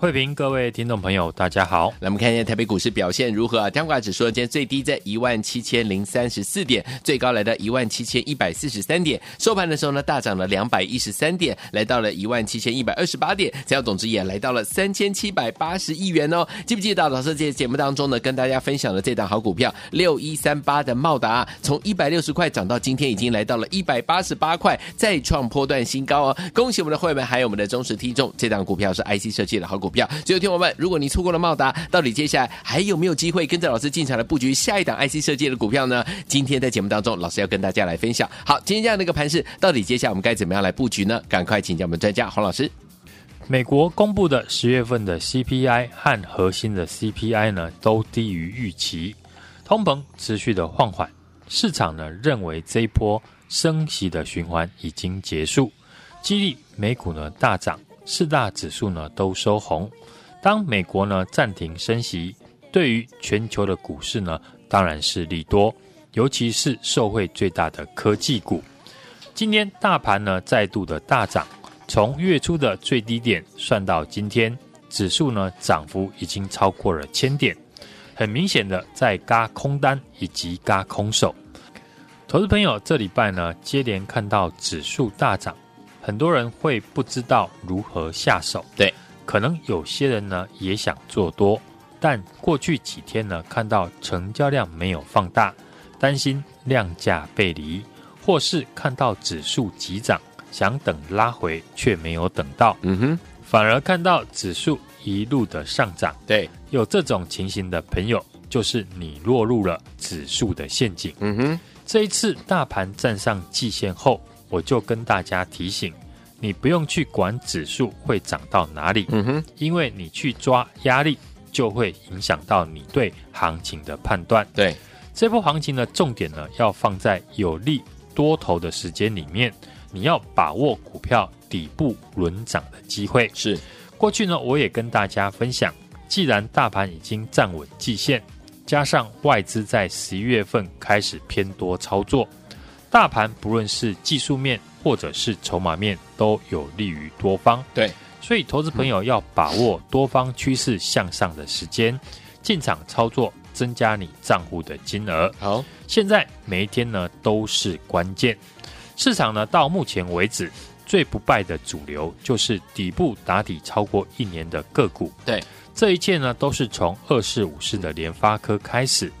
慧平，各位听众朋友，大家好。来，我们看一下台北股市表现如何啊？加权指数今天最低在一万七千零三十四点，最高来到一万七千一百四十三点。收盘的时候呢，大涨了两百一十三点，来到了一万七千一百二十八点。成交总值也来到了三千七百八十亿元哦。记不记得老师在节目当中呢，跟大家分享了这档好股票六一三八的茂达，从一百六十块涨到今天已经来到了一百八十八块，再创波段新高哦。恭喜我们的会员，还有我们的忠实听众，这档股票是 IC 设计的好股票。最后听我们。如果你错过了茂达，到底接下来还有没有机会跟着老师进场来布局下一档 IC 设计的股票呢？今天在节目当中，老师要跟大家来分享。好，今天这样的一个盘势，到底接下来我们该怎么样来布局呢？赶快请教我们专家黄老师。美国公布的十月份的 CPI 和核心的 CPI 呢，都低于预期，通膨持续的放缓，市场呢认为这一波升息的循环已经结束，激励美股呢大涨，四大指数呢都收红。当美国呢暂停升息，对于全球的股市呢当然是利多，尤其是受惠最大的科技股。今天大盘呢再度的大涨，从月初的最低点算到今天，指数呢涨幅已经超过了千点，很明显的在轧空单以及轧空手。投资朋友这礼拜呢接连看到指数大涨，很多人会不知道如何下手。对。可能有些人呢也想做多，但过去几天呢看到成交量没有放大，担心量价背离，或是看到指数急涨，想等拉回却没有等到，嗯哼，反而看到指数一路的上涨。对，有这种情形的朋友，就是你落入了指数的陷阱。嗯哼，这一次大盘站上季线后，我就跟大家提醒。你不用去管指数会涨到哪里，嗯哼，因为你去抓压力，就会影响到你对行情的判断。对，这波行情的重点呢，要放在有利多头的时间里面，你要把握股票底部轮涨的机会。是，过去呢，我也跟大家分享，既然大盘已经站稳季线，加上外资在十一月份开始偏多操作，大盘不论是技术面，或者是筹码面都有利于多方，对，所以投资朋友要把握多方趋势向上的时间，进场操作，增加你账户的金额。好，现在每一天呢都是关键，市场呢到目前为止最不败的主流就是底部打底超过一年的个股。对，这一切呢都是从二四五四的联发科开始，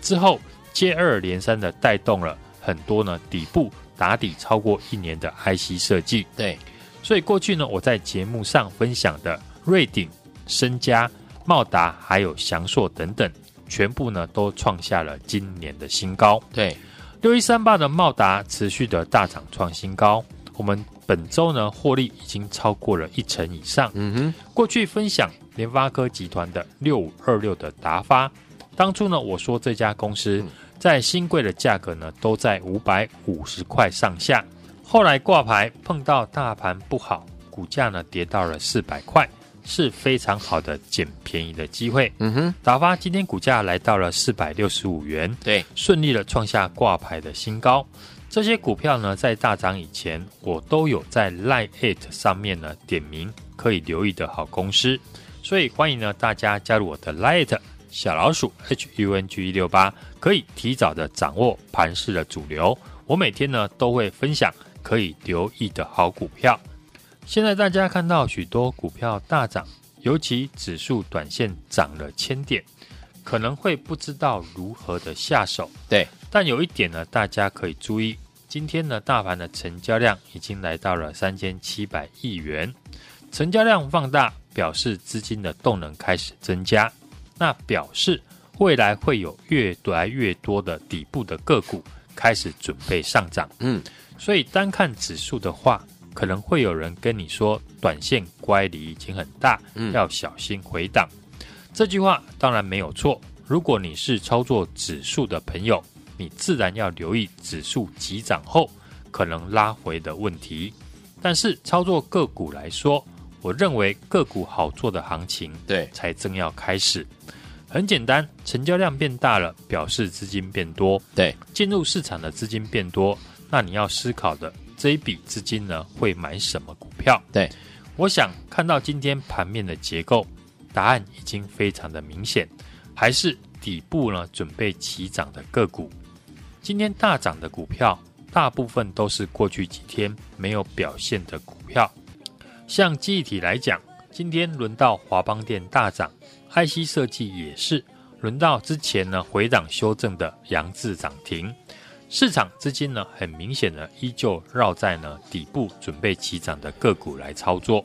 之后接二连三的带动了很多呢底部。打底超过一年的 IC 设计，对，所以过去呢，我在节目上分享的瑞鼎、升佳、茂达还有祥硕等等，全部呢都创下了今年的新高。对，六一三八的茂达持续的大涨创新高，我们本周呢获利已经超过了一成以上。嗯哼，过去分享联发科集团的六五二六的达发，当初呢我说这家公司。嗯在新贵的价格呢，都在五百五十块上下。后来挂牌碰到大盘不好，股价呢跌到了四百块，是非常好的捡便宜的机会。嗯哼，打发今天股价来到了四百六十五元，对，顺利的创下挂牌的新高。这些股票呢，在大涨以前，我都有在 Line@ 上面呢点名可以留意的好公司，所以欢迎呢大家加入我的 Line@ 小老鼠 H U N G 一六八，可以提早的掌握盘势的主流。我每天呢都会分享可以留意的好股票。现在大家看到许多股票大涨，尤其指数短线涨了千点，可能会不知道如何的下手。对，但有一点呢，大家可以注意，今天呢大盘的成交量已经来到了三千七百亿元，成交量放大，表示资金的动能开始增加。那表示未来会有越来越多的底部的个股开始准备上涨，嗯，所以单看指数的话，可能会有人跟你说，短线乖离已经很大，嗯，要小心回档。这句话当然没有错。如果你是操作指数的朋友，你自然要留意指数急涨后可能拉回的问题。但是操作个股来说，我认为个股好做的行情，对，才正要开始。很简单，成交量变大了，表示资金变多。对，进入市场的资金变多，那你要思考的这一笔资金呢，会买什么股票？对，我想看到今天盘面的结构，答案已经非常的明显，还是底部呢准备起涨的个股。今天大涨的股票，大部分都是过去几天没有表现的股票。像记忆体来讲，今天轮到华邦电大涨。IC 设计也是轮到之前呢回档修正的扬智涨停，市场资金呢很明显的依旧绕在呢底部准备起涨的个股来操作。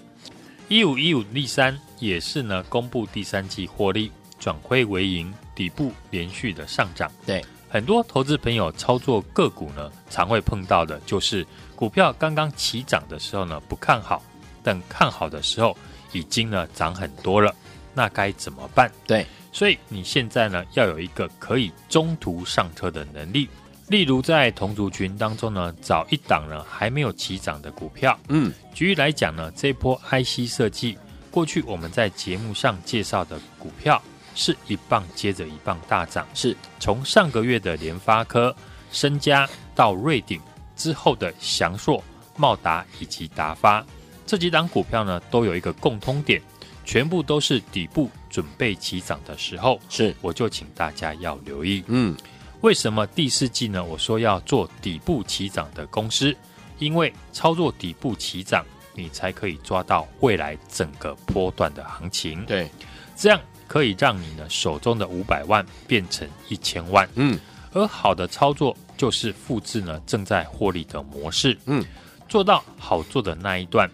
一五一五力三也是呢公布第三季获利转亏为盈，底部连续的上涨。对，很多投资朋友操作个股呢常会碰到的就是股票刚刚起涨的时候呢不看好，等看好的时候已经呢涨很多了。那该怎么办？对，所以你现在呢，要有一个可以中途上车的能力。例如在同族群当中呢，找一档呢还没有起涨的股票。嗯，举例来讲呢，这一波 IC 设计，过去我们在节目上介绍的股票，是一棒接着一棒大涨。是从上个月的联发科、升佳到瑞鼎之后的翔硕、茂达以及达发这几档股票呢，都有一个共通点。全部都是底部准备起涨的时候，是我就请大家要留意。嗯，为什么第四季呢？我说要做底部起涨的公司，因为操作底部起涨，你才可以抓到未来整个波段的行情。对，这样可以让你呢手中的五百万变成一千万。嗯，而好的操作就是复制呢正在获利的模式。嗯，做到好做的那一段。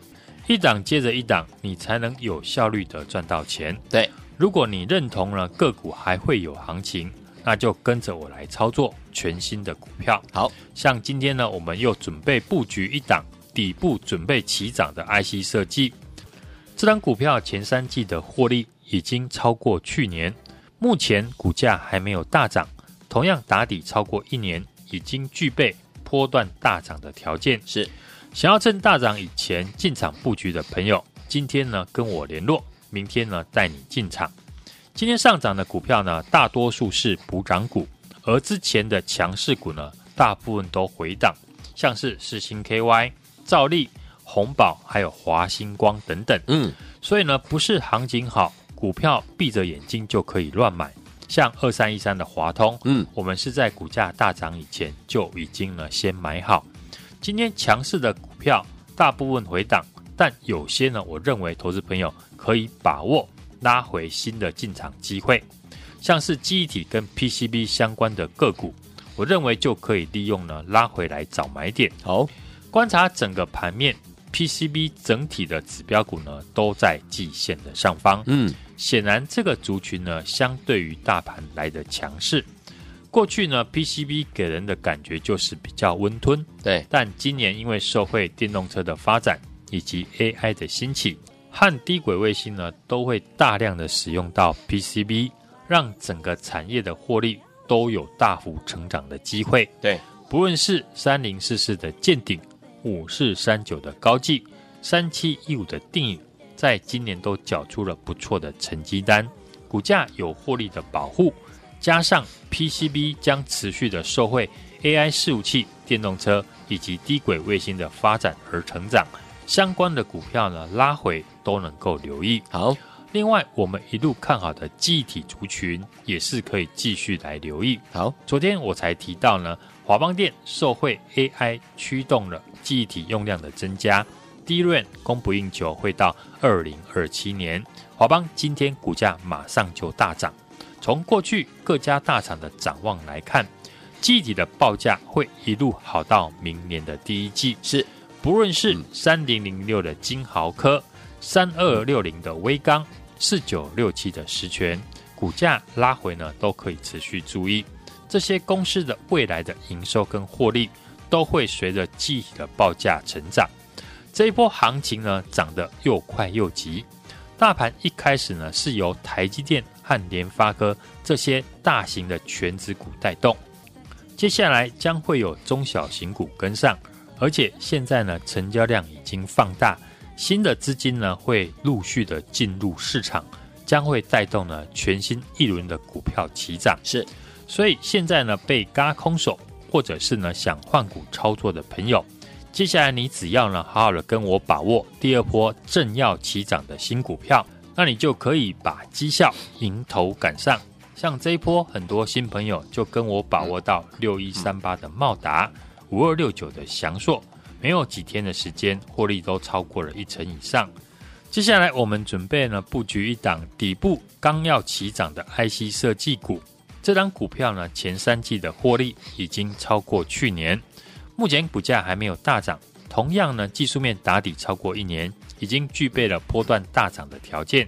一档接着一档，你才能有效率的赚到钱。对，如果你认同了个股还会有行情，那就跟着我来操作全新的股票。好像今天呢，我们又准备布局一档底部准备起涨的 IC 设计。这档股票前三季的获利已经超过去年，目前股价还没有大涨，同样打底超过一年，已经具备波段大涨的条件。是。想要趁大涨以前进场布局的朋友，今天呢跟我联络，明天呢带你进场。今天上涨的股票呢，大多数是补涨股，而之前的强势股呢，大部分都回档，像是世星 KY、兆利、红宝，还有华星光等等。嗯，所以呢，不是行情好，股票闭着眼睛就可以乱买。像二三一三的华通，嗯，我们是在股价大涨以前就已经呢先买好。今天强势的股票大部分回档，但有些呢，我认为投资朋友可以把握拉回新的进场机会，像是记忆体跟 PCB 相关的个股，我认为就可以利用呢拉回来找买点。好，观察整个盘面，PCB 整体的指标股呢都在季线的上方，嗯，显然这个族群呢相对于大盘来的强势。过去呢，PCB 给人的感觉就是比较温吞，对。但今年因为社会电动车的发展以及 AI 的兴起，和低轨卫星呢，都会大量的使用到 PCB，让整个产业的获利都有大幅成长的机会。对，不论是三零四四的见顶，五四三九的高技，三七一五的定影，在今年都缴出了不错的成绩单，股价有获利的保护。加上 PCB 将持续的受惠 AI 伺服器、电动车以及低轨卫星的发展而成长，相关的股票呢拉回都能够留意。好，另外我们一路看好的记忆体族群也是可以继续来留意。好，昨天我才提到呢，华邦电受惠 AI 驱动了记忆体用量的增加，DRAM 供不应求会到二零二七年，华邦今天股价马上就大涨。从过去各家大厂的展望来看，记忆体的报价会一路好到明年的第一季。是，不论是三零零六的金豪科、三二六零的威刚、四九六七的实权，股价拉回呢，都可以持续注意。这些公司的未来的营收跟获利都会随着记忆体的报价成长。这一波行情呢，涨得又快又急。大盘一开始呢，是由台积电和联发科这些大型的全值股带动，接下来将会有中小型股跟上，而且现在呢，成交量已经放大，新的资金呢会陆续的进入市场，将会带动呢全新一轮的股票齐涨。是，所以现在呢被嘎空手，或者是呢想换股操作的朋友，接下来你只要呢好好的跟我把握第二波正要起涨的新股票，那你就可以把绩效迎头赶上。像这一波很多新朋友就跟我把握到六一三八的茂达，五二六九的祥硕，没有几天的时间，获利都超过了一成以上。接下来我们准备呢布局一档底部刚要起涨的 IC 设计股，这档股票呢前三季的获利已经超过去年，目前股价还没有大涨，同样呢技术面打底超过一年，已经具备了波段大涨的条件。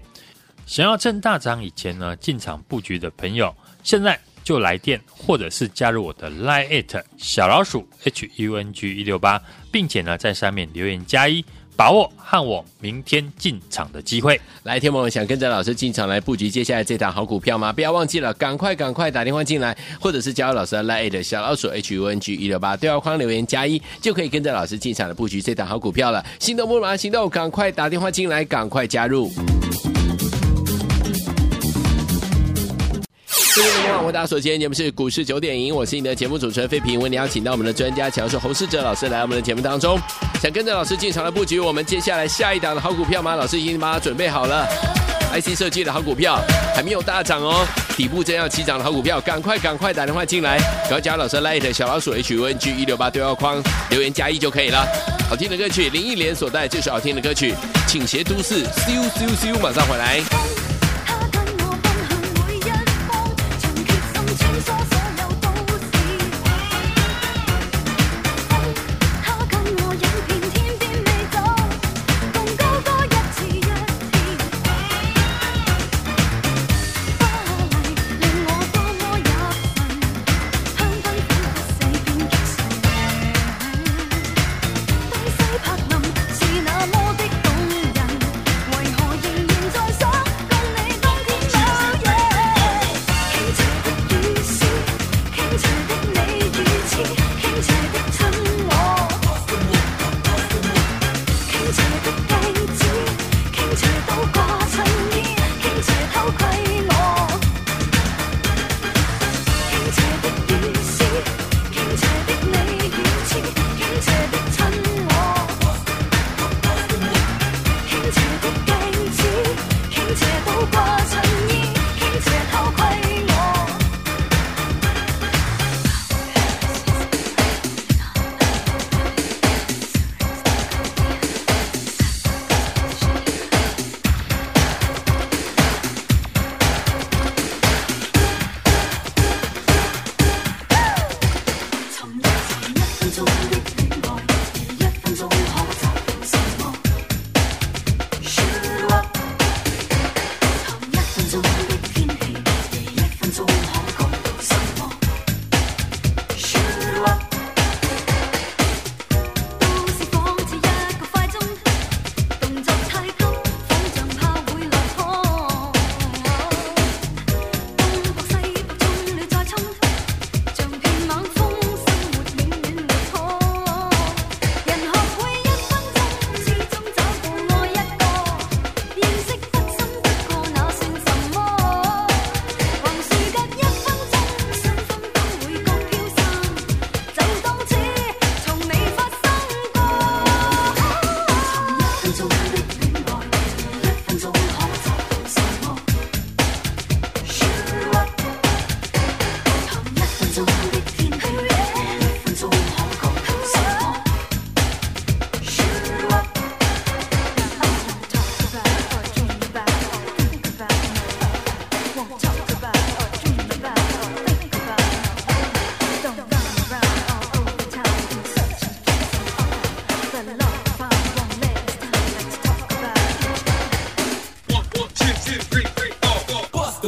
想要趁大涨以前呢进场布局的朋友，现在就来电或者是加入我的 Line@ 小老鼠 HUNG 一六八，并且呢在上面留言加一，把握和我明天进场的机会。来，天梦想跟着老师进场来布局接下来这档好股票吗？不要忘记了，赶快赶快打电话进来，或者是加入老师的 Line@ 小老鼠 HUNG 一六八，对话框留言加一，就可以跟着老师进场的布局这档好股票了。心动不如马上行动，赶快打电话进来，赶快加入。各位朋友，大家所今天节目是股市九点赢，我是你的节目主持人费平，为你邀请到我们的专家强势洪世哲老师来我们的节目当中，想跟着老师进场来布局我们接下来下一档的好股票吗？老师已经把它准备好了，IC 设计的好股票还没有大涨哦，底部正要起涨的好股票，赶快赶快打电话进来，只要加老师 Light 小老鼠 H U N G 一六八对话框留言加一就可以了。好听的歌曲林忆莲所带，这首好听的歌曲，请斜都市，咻咻咻，马上回来。欢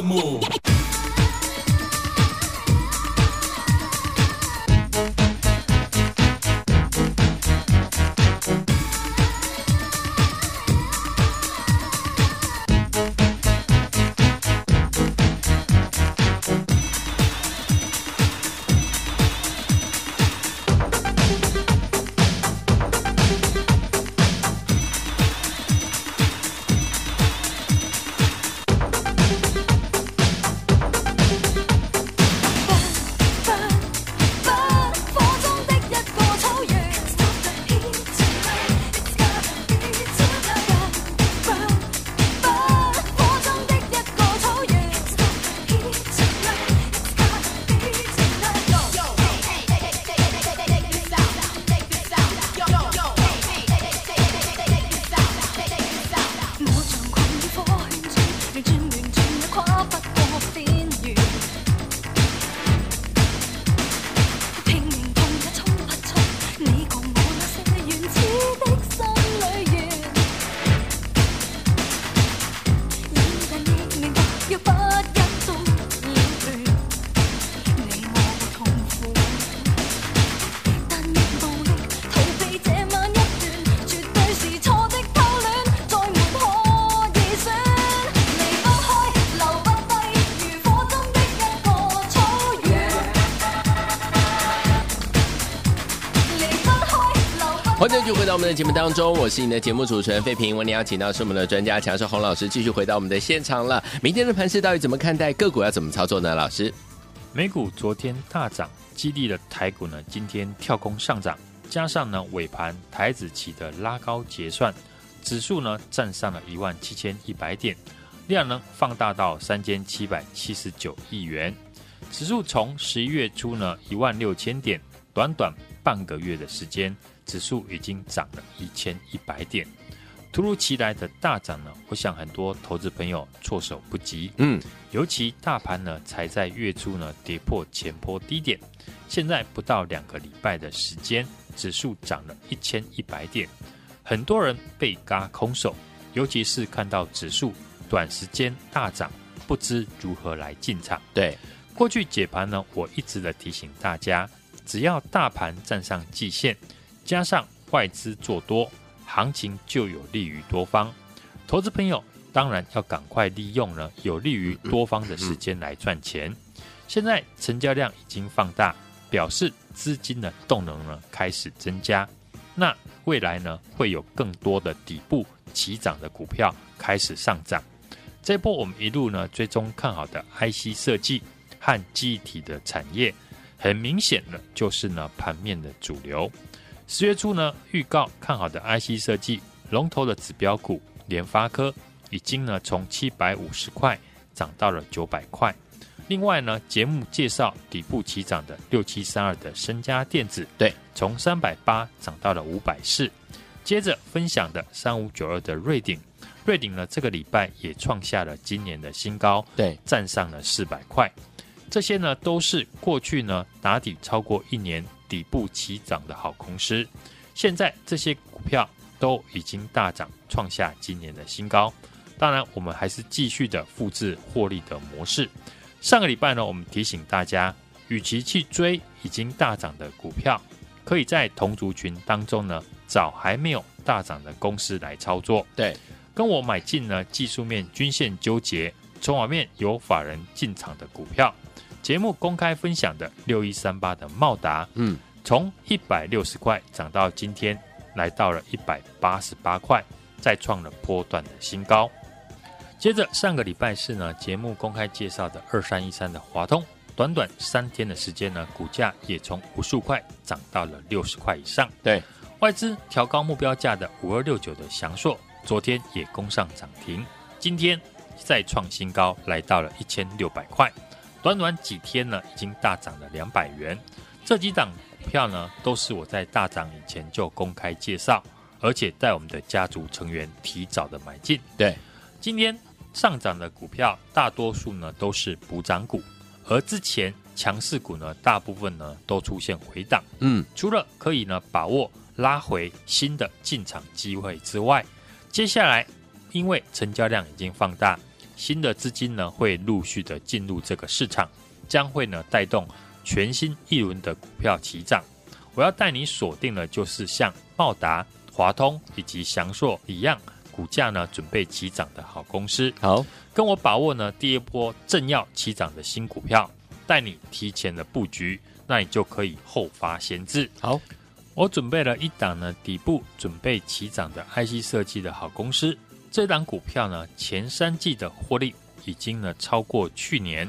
move. 们的节目当中，我是你的节目主持人费平。为你邀请到是我们的专家强势洪老师，继续回到我们的现场了。明天的盘势到底怎么看待？个股要怎么操作呢？老师，美股昨天大涨，激励了台股呢，今天跳空上涨，加上呢尾盘台指期的拉高结算，指数呢站上了一万七千一百点，量能放大到三千七百七十九亿元。指数从十一月初呢一万六千点，短短半个月的时间，指数已经涨了一千一百点。突如其来的大涨呢，我想很多投资朋友措手不及。嗯，尤其大盘呢才在月初呢跌破前波低点，现在不到两个礼拜的时间，指数涨了一千一百点，很多人被嘎空手，尤其是看到指数短时间大涨，不知如何来进场。对。过去解盘呢，我一直的提醒大家，只要大盘站上季线，加上外资做多，行情就有利于多方。投资朋友当然要赶快利用呢有利于多方的时间来赚钱。现在成交量已经放大，表示资金的动能呢开始增加。那未来呢会有更多的底部起涨的股票开始上涨。这波我们一路呢追踪看好的 IC 设计。和记忆体的产业，很明显的就是呢盘面的主流。十月初呢预告看好的 IC 设计龙头的指标股联发科，已经呢从七百五十块涨到了九百块。另外呢节目介绍底部起涨的六七三二的身家电子，对，从三百八涨到了五百四。接着分享的三五九二的瑞鼎，瑞鼎呢这个礼拜也创下了今年的新高，对，站上了四百块。这些呢都是过去呢打底超过一年底部起涨的好公司，现在这些股票都已经大涨，创下今年的新高。当然，我们还是继续的复制获利的模式。上个礼拜呢，我们提醒大家，与其去追已经大涨的股票，可以在同族群当中呢找还没有大涨的公司来操作。对，跟我买进呢技术面均线纠结，筹码面有法人进场的股票。节目公开分享的六一三八的茂达，嗯，从一百六十块涨到今天来到了一百八十八块，再创了波段的新高。接着上个礼拜四呢，节目公开介绍的二三一三的华通，短短三天的时间呢，股价也从五十五块涨到了六十块以上。对，外资调高目标价的五二六九的翔硕，昨天也攻上涨停，今天再创新高，来到了一千六百块。短短几天呢，已经大涨了两百元。这几档股票呢，都是我在大涨以前就公开介绍，而且带我们的家族成员提早的买进。对，今天上涨的股票大多数呢都是补涨股，而之前强势股呢，大部分呢都出现回档。嗯，除了可以呢把握拉回新的进场机会之外，接下来因为成交量已经放大。新的资金呢会陆续的进入这个市场，将会呢带动全新一轮的股票齐涨。我要带你锁定的，就是像茂达、华通以及祥硕一样，股价呢准备齐涨的好公司。好，跟我把握呢第一波正要齐涨的新股票，带你提前的布局，那你就可以后发先至。好，我准备了一档呢底部准备起涨的 IC 设计的好公司。这档股票呢，前三季的获利已经呢超过去年，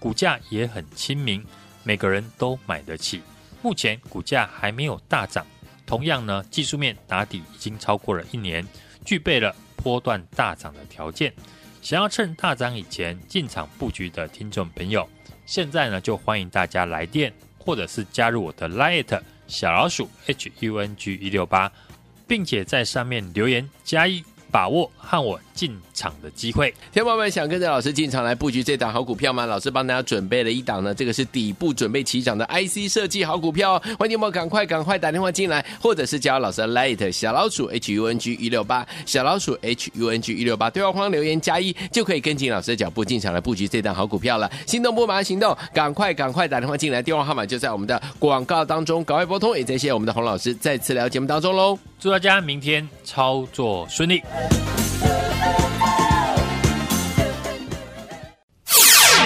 股价也很亲民，每个人都买得起。目前股价还没有大涨，同样呢技术面打底已经超过了一年，具备了波段大涨的条件。想要趁大涨以前进场布局的听众朋友，现在呢就欢迎大家来电，或者是加入我的 Line@ 小老鼠 HUNG 一六八，并且在上面留言加一。把握和稳进场的机会，天宝们想跟着老师进场来布局这档好股票吗？老师帮大家准备了一档呢，这个是底部准备起涨的 IC 设计好股票，哦欢迎你们赶快赶快打电话进来，或者是加老师的 Light 小老鼠 H U N G 一六八小老鼠 H U N G 一六八对话框留言加一就可以跟进老师的脚步进场来布局这档好股票了。心动不马上行动，赶快赶快打电话进来，电话号码就在我们的广告当中，赶快拨通。也谢谢我们的洪老师再次来到节目当中喽。祝大家明天操作顺利。oh, oh.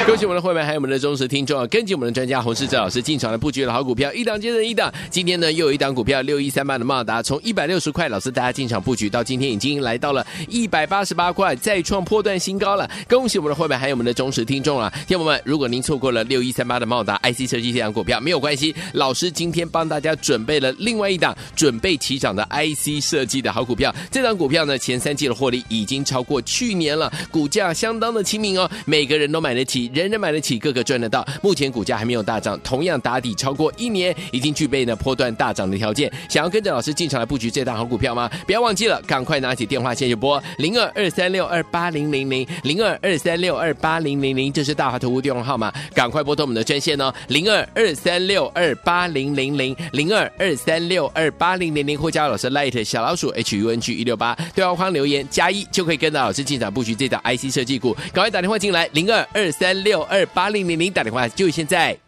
恭喜我们的会员，还有我们的忠实听众啊！跟紧我们的专家洪世哲老师进场来布局的好股票，一档接着一档。今天呢，又有一档股票六一三八的茂达，从一百六十块，老师大家进场布局到今天已经来到了一百八十八块，再创破断新高了。恭喜我们的会员，还有我们的忠实听众啊！听友们，如果您错过了六一三八的茂达 IC 设计这档股票，没有关系，老师今天帮大家准备了另外一档准备起涨的 IC 设计的好股票。这档股票呢，前三季的获利已经超过去年了，股价相当的亲民哦，每个人都买得起。人人买得起，个个赚得到。目前股价还没有大涨，同样打底超过一年，已经具备呢波段大涨的条件。想要跟着老师进场来布局这档好股票吗？不要忘记了，赶快拿起电话线就拨零二二三六二八零零零零二二三六二八零零零，这是大华投顾电话号码，赶快拨通我们的专线哦，零二二三六二八零零零零二二三六二八零零零，或加老师 Light 小老鼠 H U N G 一六八，对话框留言加一就可以跟着老师进场布局这档 IC 设计股。赶快打电话进来，零二二三六。六二八零零零打电话就现在。